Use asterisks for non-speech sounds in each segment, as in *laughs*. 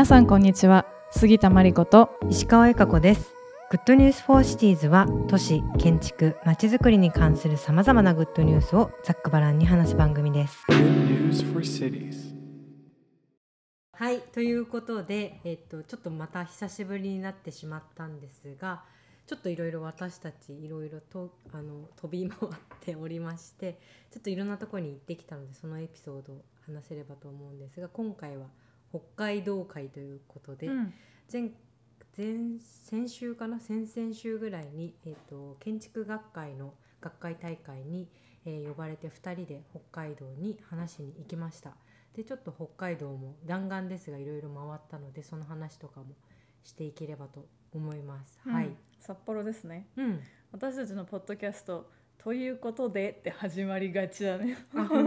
皆さんこんにちは。杉田真理子と石川由佳子です。グッドニュースフォーシティーズは都市建築まちづくりに関するさまざまなグッドニュースをざっくばらんに話す番組です.はいということで、えっと、ちょっとまた久しぶりになってしまったんですがちょっといろいろ私たちいろいろとあの飛び回っておりましてちょっといろんなところに行ってきたのでそのエピソードを話せればと思うんですが今回は北海道会ということで、うん。前前先週かな？先々週ぐらいに、えー、と建築学会の学会大会に、えー呼ばれて2人で北海道に話しに行きました。でちょっと北海道も弾丸ですがいろいろ回ったのでその話とかもしていければと思います、はい。うん、札幌ですね。うん。私たちのポッドキャストということでって始まりがちだね。あ本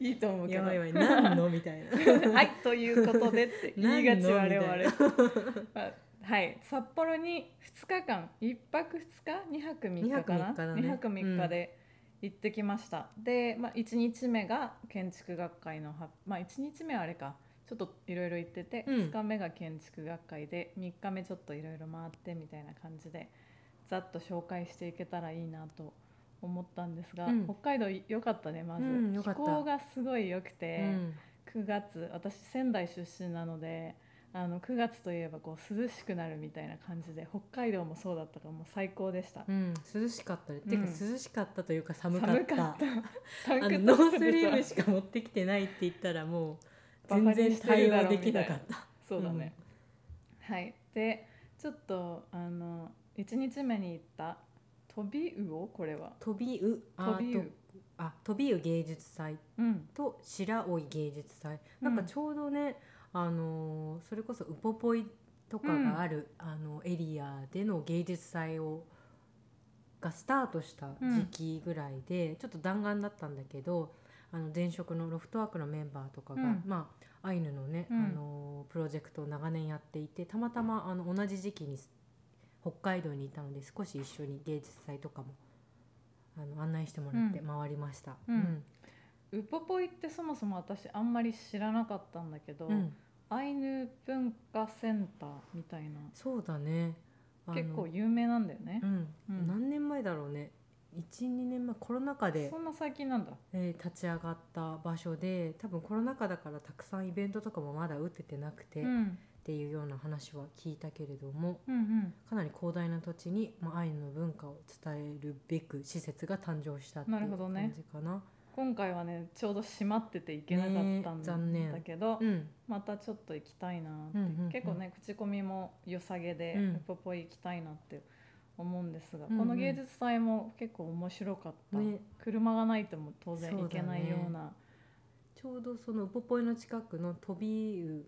いいと思うけど。当やばいやばい何の？みたいな。*laughs* はいということでって言いがち我々。みたいな。*laughs* あはい札幌に2日間1泊2日2泊3日かな？二泊三日だね。2泊3日で行ってきました、で、まあ、1日目が建築学会のはまあ1日目はあれか。ちょっといろいろ行ってて、うん。2日目が建築学会で3日目ちょっといろいろ回ってみたいな感じでざっと紹介していけたらいいなと思ったんですが、うん。北海道良かったねまず、うん良かった。気候がすごい良くうて、ん。9月私仙台出身なのであの9月といえばこう涼しくなるみたいな感じで北海道もそうだったからもう最高でした、うん、涼しかった。ね、ていうかうん涼しかったというか寒かった。寒かった。タ *laughs* ンあクのノーストップでさリーブしか持ってきてないって言ったらもうバカ全然にしてるだろ対応できな。かったそうだね、はい。でちょっとあの1日目に行った飛び魚？これは。飛びう？あ飛びう。芸術祭。うん。と白老芸術祭。なんかちょうどね、あのーそれこそウポポイとかがある、あのエリアでの芸術祭をがスタートした時期ぐらいで、ちょっと弾丸だったんだけどあの前職のロフトワークのメンバーとかが、うん。まあアイヌのね、うん。あのープロジェクトを長年やっていてたまたまあの同じ時期に北海道にいたので少し一緒に芸術祭とかもあの案内してもらってうん。回りました。うん。ウポポイってそもそも私あんまり知らなかったんだけど、うん。アイヌ文化センターみたいな。そうだね。結構有名なんだよね。う、ん。うん。何年前だろうね12年前コロナ禍でそ、んな最近なんだ。えー立ち上がった場所で多分コロナ禍だからたくさんイベントとかもまだ打ててなくて、っうん。ていうような話は聞いたけれどもうんうん。かなり広大な土地に、まあ、アイヌの文化を伝えるべく施設が誕生したっていうなるほどね。感じかな。今回はねちょうど閉まってて行けなかったん念だけど、うん。またちょっと行きたいなって、うんうんうん。結構ね口コミも良さげで、うん。ウポポイ行きたいなって思うんですが、うんうん。この芸術祭も結構面白かった、ね。車がないとも当然行けないような。ちょうどそのウポポイの近くの飛びうっ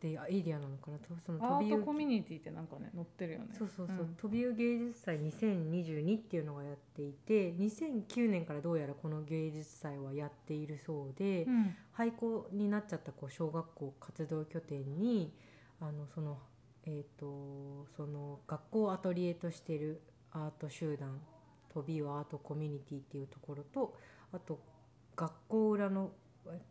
てエリアなのかな。とそのア飛びうートコミュニティってなんかね載ってるよね。そうそうそう、ん。飛びう芸術祭2022っていうのがやっていて2009年からどうやらこの芸術祭はやっているそうで、うん。廃校になっちゃったこう小学校活動拠点にあのそのえっ、とその学校アトリエとしてるアート集団飛びうアートコミュニティっていうところとあと学校裏の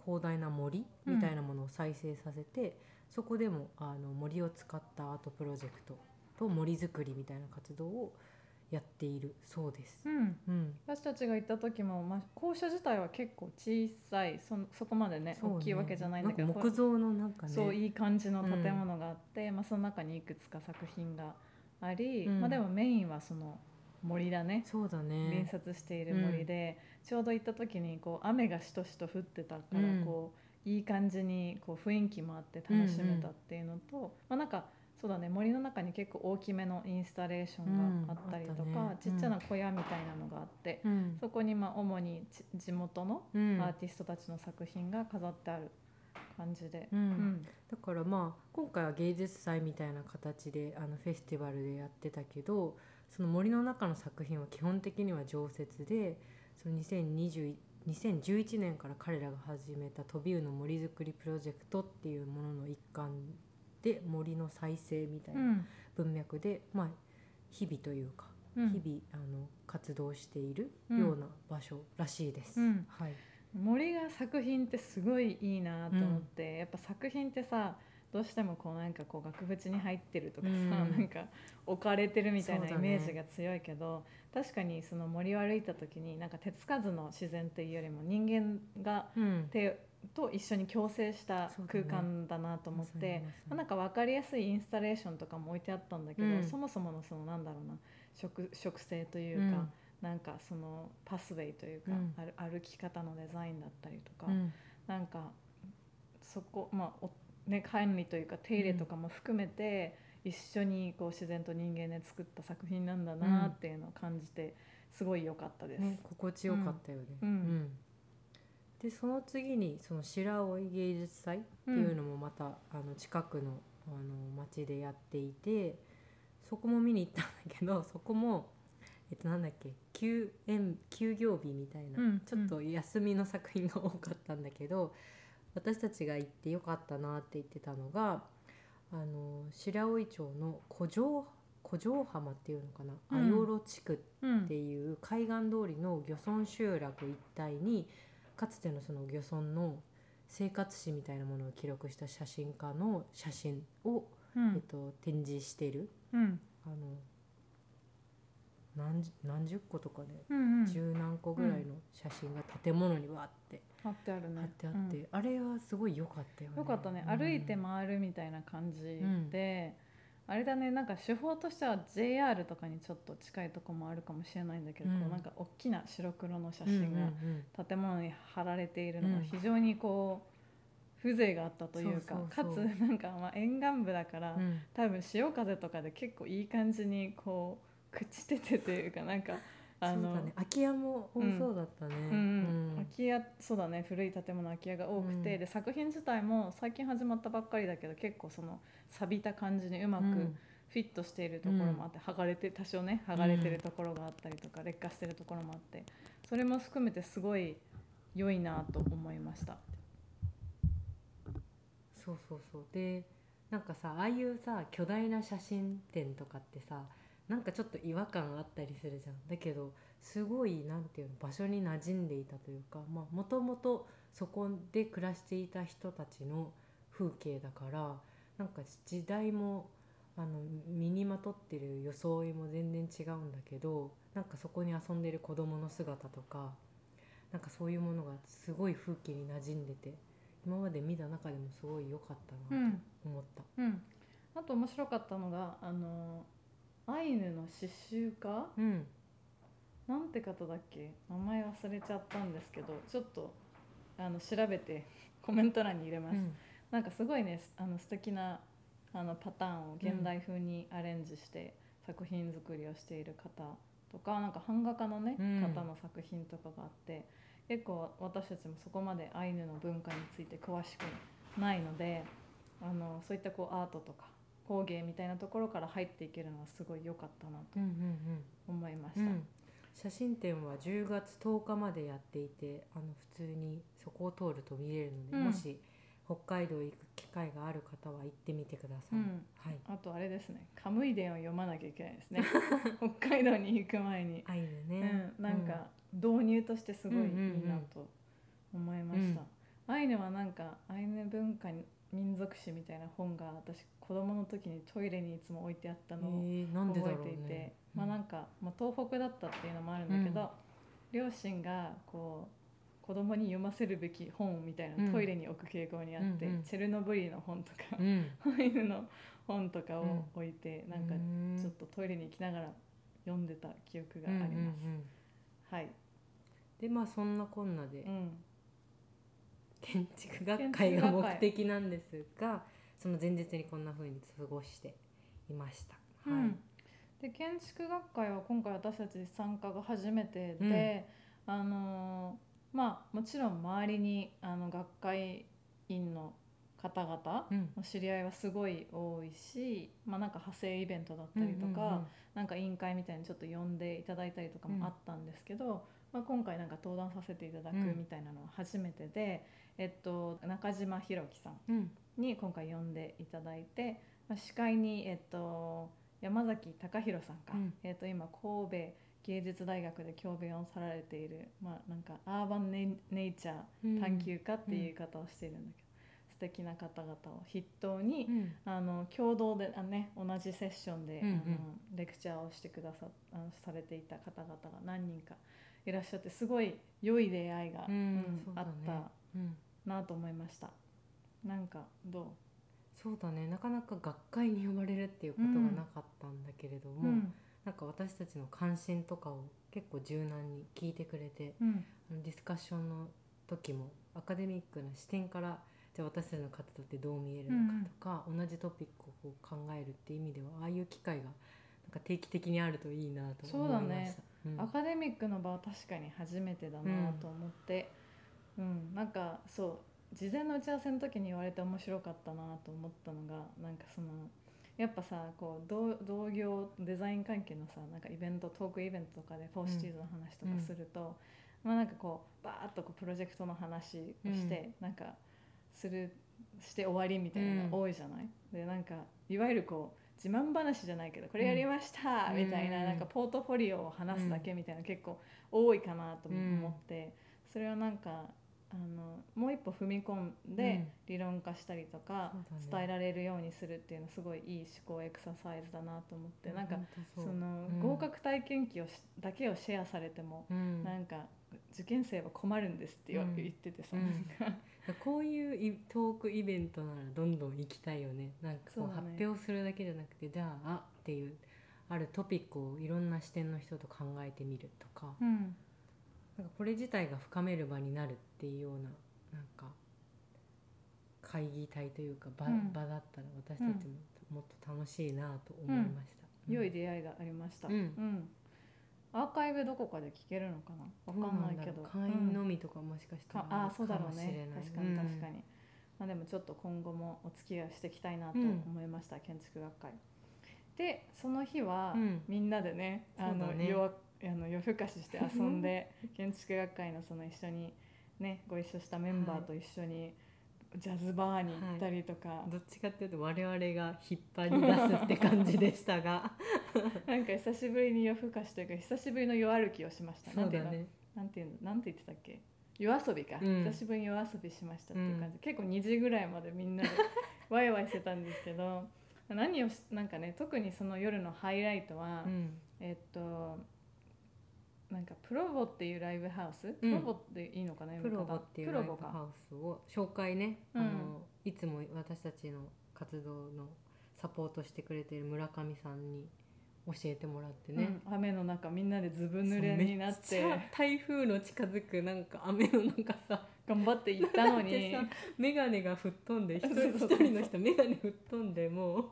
広大な森みたいなものを再生させて、そこでもあの森を使ったアートプロジェクトと森づくりみたいな活動をやっているそうです。うん。うん、私たちが行った時も、まあ、校舎自体は結構小さいそそこまでねね。大きいわけじゃないんだけど木造のなんかね。そういい感じの建物があって、まあ、その中にいくつか作品があり、うん。まあ、でもメインはその森だね。そうだ隣ね。接している森で、ちょうど行った時にこう雨がしとしと降ってたから、うん。こういい感じにこう雰囲気もあって楽しめたっていうのと、まあ、なんかそうだね。森の中に結構大きめのインスタレーションがあったりとか、うん。ねちっちゃな小屋みたいなのがあって、うん。そこにまあ主にち地元のうん。アーティストたちの作品が飾ってある感じで。だからまあ今回は芸術祭みたいな形であのフェスティバルでやってたけどその森の中の作品は基本的には常設でその2020 2011年から彼らが始めた飛びうの森づくりプロジェクトっていうものの一環で森の再生みたいうなん。文脈で、まあ日々というか、うん。日々あの活動しているうん。ような場所らしいです。うん。はい、森が作品ってすごいいいなと思って、やっぱ作品ってさどうしてもこうなんかこう額縁に入ってるとかさ、うん。なんか置かれてるみたいなイメージが強いけど、確かにその森を歩いた時になんか手つかずの自然っていうよりも人間がうん。手と一緒に共生した空間だなと思って、まさにまあなんか分かりやすいインスタレーションとかも置いてあったんだけど、うん。そもそものそのなんだろうな植植生というか、うん。なんかそのパスウェイというか、うん。歩歩き方のデザインだったりとか、うん。なんかそこまあおね管理というか手入れとかも含めて、一緒にこう自然と人間で作った作品なんだなっていうのを感じてすごい良かったです。ね、心地よかったよね。うんでその次にその白老芸術祭っていうのもまた、あの近くのあの町でやっていてそこも見に行ったんだけど *laughs* そこも、えっと、なんだっけ休園休業日みたいな、うんちょっと休みの作品が多かったんだけど、私たちが行ってよかったなって言ってたのがあの白老町の古城古城浜っていうのかな、うん。アヨロ地区うんっていう海岸通りの漁村集落一帯にかつてのその漁村の生活史みたいなものを記録した写真家の写真を、うん。えっと、展示してる。うん。あの何十何十個とかね、うんうん。十何個ぐらいの写真が建物にわーって貼ってあるね。貼ってあって、あれはすごい良かったよね。よかったね、うん。歩いて回るみたいな感じん。で、あれだねなんか手法としては JR とかにちょっと近いとこもあるかもしれないんだけど、うんこうなんか大きな白黒の写真が建物に貼られているのがうん非常にこう風情があったというかかつなんかまあ沿岸部だから、うんうん。多分潮風とかで結構いい感じにこう朽ちててというかなんかあのそうだね。空き家も多そうだったね。空き家そうだね。古い建物空き家が多くて、うん。で作品自体も最近始まったばっかりだけど結構その錆びた感じにうまくうん。フィットしているところもあって、剥がれて多少ね剥がれてるところがあったりとか、劣化してるところもあってそれも含めてすごい良いなと思いました。そうそうそう。でなんかさああいうさ巨大な写真展とかってさなんかちょっと違和感あったりするじゃん。だけどすごいなんていうの場所に馴染んでいたというかもともとそこで暮らしていた人たちの風景だからなんか時代もあの身にまとってる装いも全然違うんだけどなんかそこに遊んでる子供の姿とかなんかそういうものがすごい風景に馴染んでて今まで見た中でもすごい良かったなと思った。うん、あと面白かったのがあのアイヌの刺繍家？うん、なんて方だっけ？名前忘れちゃったんですけどちょっとあの調べて *laughs* コメント欄に入れます、なんかすごいねすあの素敵なあのパターンを現代風にアレンジして作品作りをしている方とかなんか版画家のね、うん。方の作品とかがあって結構私たちもそこまでアイヌの文化について詳しくないのであのそういったこうアートとか工芸みたいなところから入っていけるのはすごい良かったなとうんうん思いました。うんうん写真展は10月10日までやっていてあの普通にそこを通ると見れるので、うん。もし北海道行く機会がある方は行ってみてください。うん。はい。あとあれですね。カムイ伝を読まなきゃいけないですね。*laughs* 北海道に行く前に、アイヌね。うん、なんか導入としてすごいいいなと思いました、アイヌはなんかアイヌ文化に民族史みたいな本が私子供の時にトイレにいつも置いてあったうん、のを覚えていて、ね。まあなんか、まあ、東北だったっていうのもあるんだけど、両親がこう子供に読ませるべき本みたいなトイレに置く傾向にあって、うんうんチェルノブイリの本とかう、ん。アイヌの本とかを置いて、なんかうんちょっとトイレに行きながら読んでた記憶があります。うんうんうんはい、でまあそんなこんなでうん、建築学会が目的なんですがその前日にこんな風に過ごしていました。はい。うんで建築学会は今回私たち参加が初めてで、あのーまあもちろん周りにあの学会員の方々うん。の知り合いはすごい多いし、まあ、なんか派生イベントだったりとか、なんか委員会みたいにちょっと呼んでいただいたりとかもあったんですけど、まあ、今回なんか登壇させていただくうんみたいなのは初めてで、えっと、中島弘樹さんうんうんに今回呼んでいただいて、まあ、司会に、えっと、山崎隆弘さんか、うん。えっと、今神戸芸術大学で教鞭をさられている、まあ、なんかアーバンネイチャーうん。探求家っていう方をしているんだけど、素素敵な方々を筆頭に、うん。あの共同であ、ね、同じセッションで、うんうん。あのレクチャーをしてくださあのされていた方々が何人かいらっしゃってすごい良い出会いが、うん。あったうん。なと思いました。なんかどそうだね。なかなか学会に呼ばれるっていうことがなかったんだけれどう、も、うん。なんか私たちの関心とかを結構柔軟に聞いてくれてうん。ディスカッションの時もアカデミックな視点からじゃあ私たちの活動ってどう見えるのかとか、同じトピックをこう考えるっていう意味ではああいう機会がなんか定期的にあるといいなと思いました。そうだね。うん。アカデミックの場は確かに初めてだなと思って、うん。なんかそう事前の打ち合わせの時に言われて面白かったなと思ったのがなんかそのやっぱさこう同同業デザイン関係のさなんかイベントトークイベントとかで for Cities の話とかすると、まあなんかこうバーッとこうプロジェクトの話をして、なんかするして終わりみたいなのが多いじゃない、でなんかいわゆるこう自慢話じゃないけどこれやりましたうん。みたいな,、うんなんかポートフォリオを話すだけみたいな結構多いかなと思って、それをなんかあのもう一歩踏み込んで理論化したりとか、そうだね。伝えられるようにするっていうのはすごいいい思考エクササイズだなと思って、なんか本当その、うん。合格体験記をしだけをシェアされても、うん。なんか受験生は困るんですって言っててさ、うん。なんか。こういういトークイベントならどんどん行きたいよね。なんかこう発表するだけじゃなくてじゃああっていうあるトピックをいろんな視点の人と考えてみるとか。うんなんかこれ自体が深める場になるっていうようななんか会議体というか場,、うん。場だったら私たちももっと楽しいなと思いました、良い出会いがありました、うん。アーカイブどこかで聞けるのかな？わかんないけど。会員のうんみとかもしかしたからあーそうだろうね。確かに確かに、まあ、でもちょっと今後もお付き合いしていきたいなとうん思いました、建築学会。でその日は、うん。みんなでねあのね。夜あの夜更かしして遊んで建築学会のその一緒にねご一緒したメンバーと一緒にジャズバーに行ったりとか、どっちかっていうと我々が引っ張り出すって感じでしたが。*laughs* なんか久しぶりに夜更かしというか久しぶりの夜歩きをしました。そうだなんていうの？ね。なんていうの？なんて言ってたっけ？夜遊びか、うん。久しぶりに夜遊びしましたっていう感じ、結構2時ぐらいまでみんなで *laughs* ワイワイしてたんですけど何をしなんかね特にその夜のハイライトは、うん。えっとなんかプロボっていうライブハウス、プロボっていいのかなプロボっていうライブハウスを紹介ね、うん。あのいつも私たちの活動のサポートしてくれている村上さんに教えてもらってね、うん。雨の中みんなでずぶ濡れになって。台風の近づくなんか雨の中さ頑張って行ったのに。眼鏡が吹っ飛んで一人人の人眼鏡吹っ飛んでもう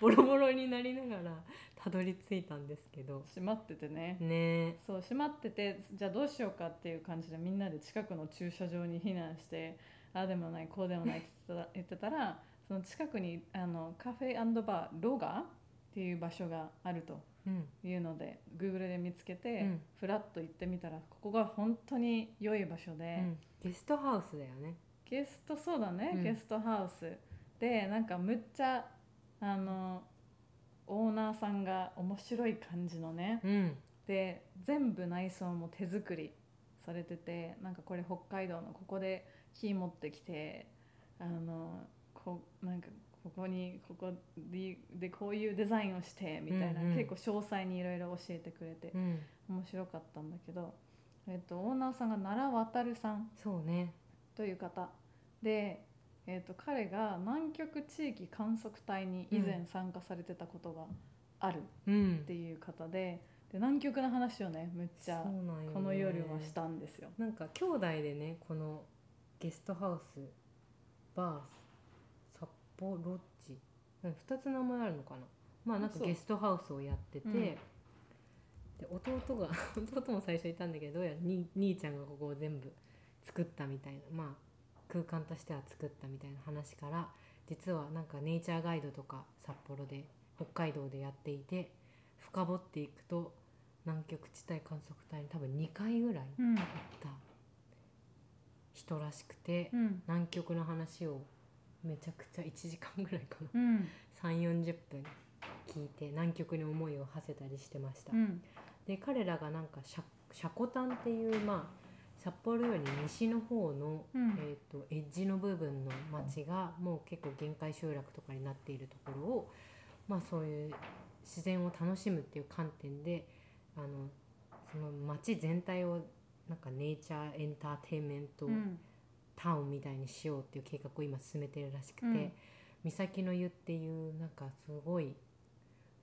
ボロボロになりながらたどり着いたんですけど。閉まっててね。ね。そう閉まっててじゃあどうしようかっていう感じでみんなで近くの駐車場に避難してああでもないこうでもないって言ってたらその近くにあのカフェバーロガっていう場所があるとうん。いうので Google で見つけて、うん。ふらっと行ってみたらここが本当に良い場所で、うんゲストハウスだよね。ゲストそうだね、うん。ゲストハウス。でなんかむっちゃあのオーナーさんが面白い感じのね、うん。で全部内装も手作りされててなんかこれ北海道のここで木持ってきてあのこなんかここにここででこういうデザインをしてみたいな、うんうん。結構詳細にいろいろ教えてくれてうん。面白かったんだけど、えっと、オーナーさんが奈良渡さん。そうね。という方。で、えっと、彼が南極地域観測隊に以前参加されてたことがあるうん。っていう方で,、で南極の話をねむっちゃこの夜はしたんですよ。なんか兄弟でねこのゲストハウスバース札幌ロッジ2つ名前あるのかな。まあなんかゲストハウスをやってて、うんで弟が *laughs* 弟も最初いたんだけどどうやらに兄ちゃんがここを全部作ったみたいなまあ空間としては作ったみたいな話から実はなんかネイチャーガイドとか札幌で北海道でやっていて深掘っていくと南極地帯観測隊に多分2回ぐらいうん。行った人らしくて、うん。南極の話をめちゃくちゃ1時間ぐらいかな。うん。3 4 0分聞いて南極に思いを馳せたりしてました、うんで彼らがなんかシャシャコタンっていうまあ札幌より西の方の、うん。えー、とエッジの部分の町がもう結構限界集落とかになっているところを、まあ、そういう自然を楽しむっていう観点であのその町全体をなんかネイチャーエンターテインメントうん。タウンみたいにしようっていう計画を今進めてるらしくて、うん。岬の湯っていうなんかすごい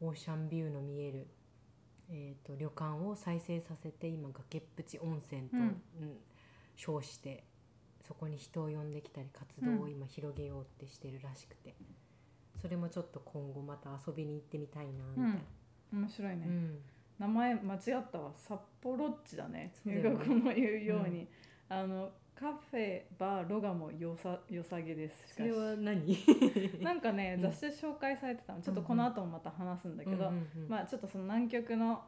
オーシャンビューの見える、えー、と旅館を再生させて今崖っぷち温泉と、うんうん称してそこに人を呼んできたり活動を今広げようってしてるらしくて、それもちょっと今後また遊びに行ってみたいな。みたいな。面白いね、うん。名前間違ったわ。札幌っちだね。だよね。留学も言うように、あのカフェバーロガもよさ良さげです。それは何？*laughs* なんかねうん。雑誌で紹介されてたの。ちょっとこの後もまた話すんだけど、うんうんうんまあちょっとその南極の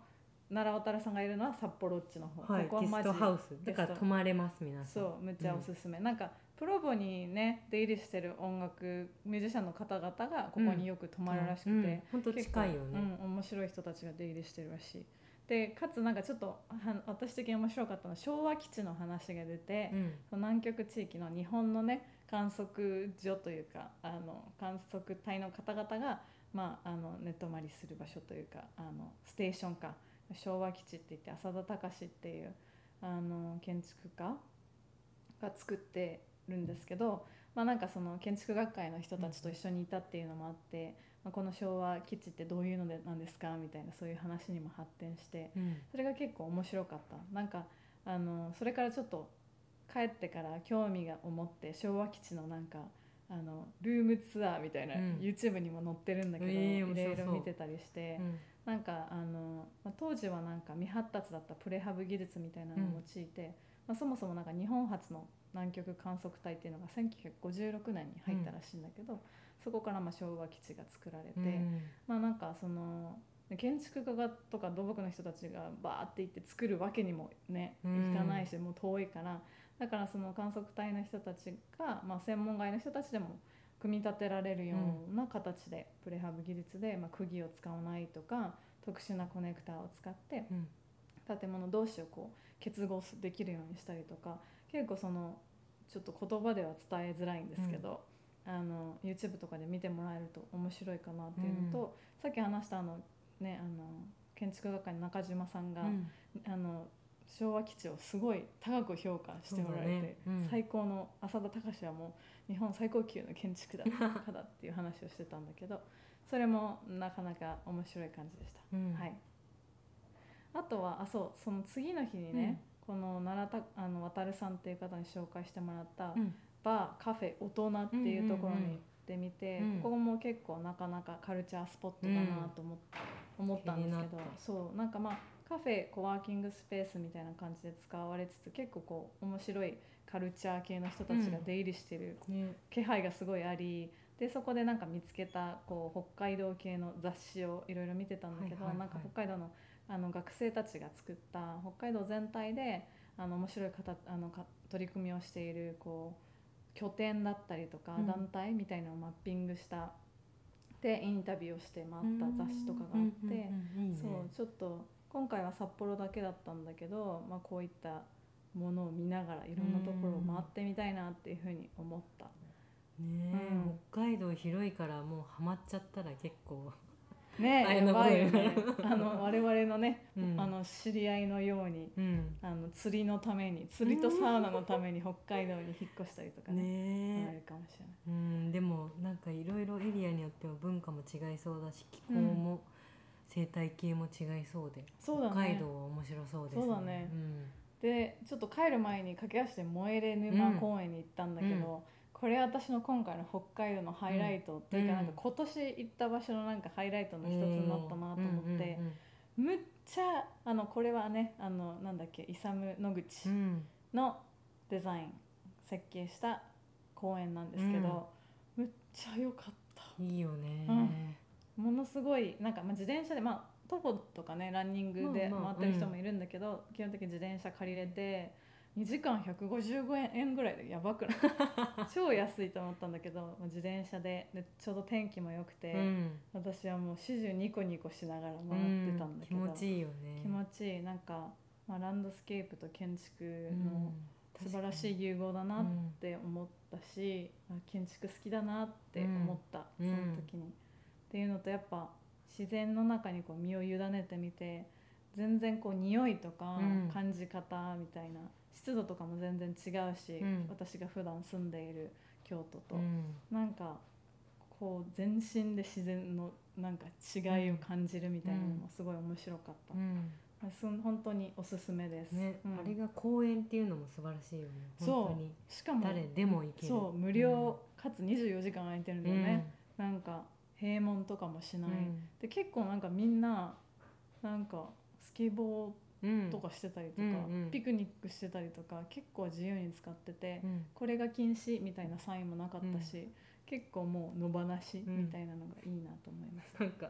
奈良渡さんがいるのは札幌っちの方、はい、ここはマジゲストハウス。だから泊まれます皆さん。そうむっちゃおすすめ、なんかプロボにね出入りしてる音楽ミュージシャンの方々がここによく泊まるらしくて、うんほんと結構近いよね、うん、面白い人たちが出入りしてるらしいでかつなんかちょっとは私的に面白かったのは昭和基地の話が出て、うん。その南極地域の日本のね観測所というかあの観測隊の方々が、まあ、あの寝泊まりする場所というかあのステーションか昭和基地って言って浅田隆っていうあの建築家が作ってるんですけど、まあ、なんかその建築学会の人たちと一緒にいたっていうのもあって、まあ、この昭和基地ってどういうのでなんですかみたいなそういう話にも発展してうん。それが結構面白かった。なんかあのそれからちょっと帰ってから興味が思って昭和基地のなんかあのルームツアーみたいな、うん。YouTube にも載ってるんだけど、えーいろいろ見てたりして、うん。なんかあの、まあ、当時はなんか未発達だったプレハブ技術みたいなのを用いて、まあ、そもそもなんか日本初の南極観測隊っていうのが1956年に入ったらしいんだけど、そこからまあ昭和基地が作られて、うん。まあなんかその建築家がとか土木の人たちがバーって行って作るわけにもねうん。いかないし、もう遠いから。だからその観測隊の人たちが、まあ、専門外の人たちでも組み立てられるような形で、プレハブ技術で、まあ、釘を使わないとか特殊なコネクターを使ってうん。建物同士をこう結合できるようにしたりとか結構そのちょっと言葉では伝えづらいんですけど、あの YouTube とかで見てもらえると面白いかなっていうのと、さっき話したあの、ね、あの建築学科の中島さんが、うん。あの昭和基地をすごい高く評価してもらえて、ね。うん。最高の浅田隆はもう日本最高級の建築だ家だっていう話をしてたんだけどそれもなかなか面白い感じでした。うん。はい、あとはあそうその次の日にね、この奈良たあの渡さんっていう方に紹介してもらった、うんバーカフェ大人っていうところに行ってみて、うんうんうん。ここも結構なかなかカルチャースポットだなと思っ思ったんですけど。そうなんかまあカフェコワーキングスペースみたいな感じで使われつつ結構こう面白いカルチャー系の人たちが出入りしてるね気配がすごいありでそこでなんか見つけたこう北海道系の雑誌をいろいろ見てたんだけど、はいはいはい。なんか北海道のあの学生たちが作った北海道全体であの面白い形あのか取り組みをしているこう拠点だったりとかうん。団体みたいなのをマッピングした、でインタビューをして回った雑誌とかがあって、そうちょっと今回は札幌だけだったんだけど、まあ、こういったものを見ながらいろんなところを回ってみたいなっていうふうに思った。ねえ、うん。北海道広いからもうハマっちゃったら結構ね大変なやばいよことにねあの我々のね、うん。あの知り合いのようにうん。あの釣りのために釣りとサウナのために北海道に引っ越したりとかねあねるかもしれない。えうん。でもなんかいろいろエリアによっても文化も違いそうだし気候も生態系も違いそうで、そうだね。北海道は面白そうですね。そうだね。でちょっと帰る前に駆け足で燃えれ沼公園に行ったんだけど、これ私の今回の北海道のハイライト、というかなんか今年行った場所のなんかハイライトの一つになったなと思って、むっちゃあのこれはねあのなんだっけイサム野口うんうんのデザイン設計した公園なんですけど、むっちゃ良かった。うんいいよね、ものすごいなんか、まあ、自転車でまあ徒歩とかねランニングで回ってる人もいるんだけど、基本的に自転車借りれて2時間155円円ぐらいでやばくない？*laughs* 超安いと思ったんだけどまあ自転車で。でちょうど天気も良くて、うん。私はもう始終ニコニコしながら回ってたんだけど、うん。気持ちいいよね。気持ちいい。なんかまあ、ランドスケープと建築うん。の素晴らしい融合だなっうんて思ったし、あ建築好きだなって思った、うん。その時に。っていうのとやっぱ自然の中にこう身を委ねてみて全然こう匂いとかうん。感じ方みたいな、湿度とかも全然違うし、うん。私が普段住んでいる京都と、うん。なんかこう全身で自然のなんか違いを感じるみたいなのもすごい面白かった。うん。そん本当におすすめです。ね、うん。あれが公園っていうのも素晴らしいよね。そう。しかも誰でも行ける。そう無料、かつ24時間空いてるんだよね、なんか閉門とかもしない、で結構なんかみんななんかスケボうんーとかしてたりとか、うんうん。ピクニックしてたりとか結構自由に使ってて、うん。これが禁止みたいなサインもなかったし、結構もう野放しみたいなのがいいなと思います、なんか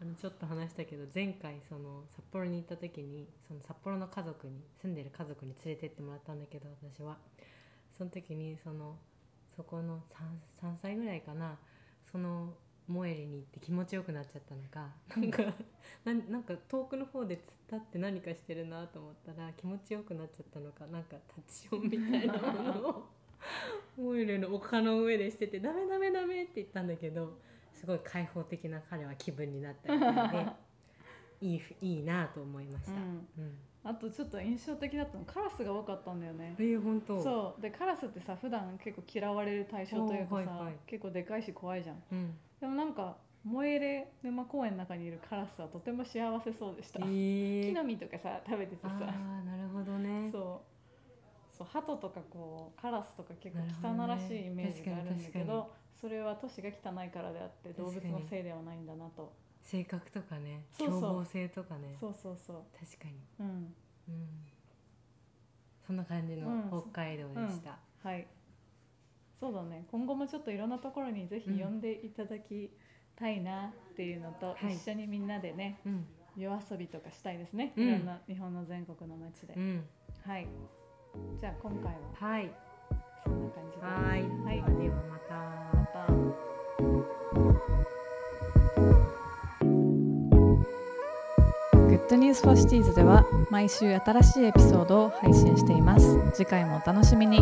あのちょっと話したけど前回その札幌に行った時にその札幌の家族に住んでる家族に連れてってもらったんだけど私は。その時にそのそこの 3, 3歳ぐらいかな。そのモエリに行って気持ちよくなっちゃったのかなんか *laughs* ななんか遠くの方で突っ立って何かしてるなと思ったら気持ちよくなっちゃったのかなんかタッチションみたいなものを。*laughs* モエルの丘の上でしてて「ダメダメダメ」って言ったんだけどすごい開放的な彼は気分になったみたいで *laughs* いいいいなと思いました。うん。うんあとちょっと印象的だったのカラスが多かったんだよね。えー、本当。そう。でカラスってさ普段結構嫌われる対象というかさ、はいはい。結構でかいし怖いじゃん。うん。でもなんか萌えれ沼公園の中にいるカラスはとても幸せそうでした、えー。木の実とかさ食べててあさーなるほどね。そう。そう鳩とかこうカラスとか結構汚らしいイメージがあるんだけど、それは都市が汚いからであって動物のせいではないんだなと性格とかねそうそう。凶暴性とかね。そうそうそう。確かに、うん。うん、そんな感じのうん。北海道でした、はい。そうだね。今後もちょっといろんなところにぜひ呼んでいただきたいなっていうのと、はい。一緒にみんなでねうん。夜遊びとかしたいですね、うん。いろんな日本の全国の街で、うん。はい。じゃあ今回ははい。そんな感じで。はい。はい。ではまた。また Good News for Cities では毎週新しいエピソードを配信しています。次回もお楽しみに。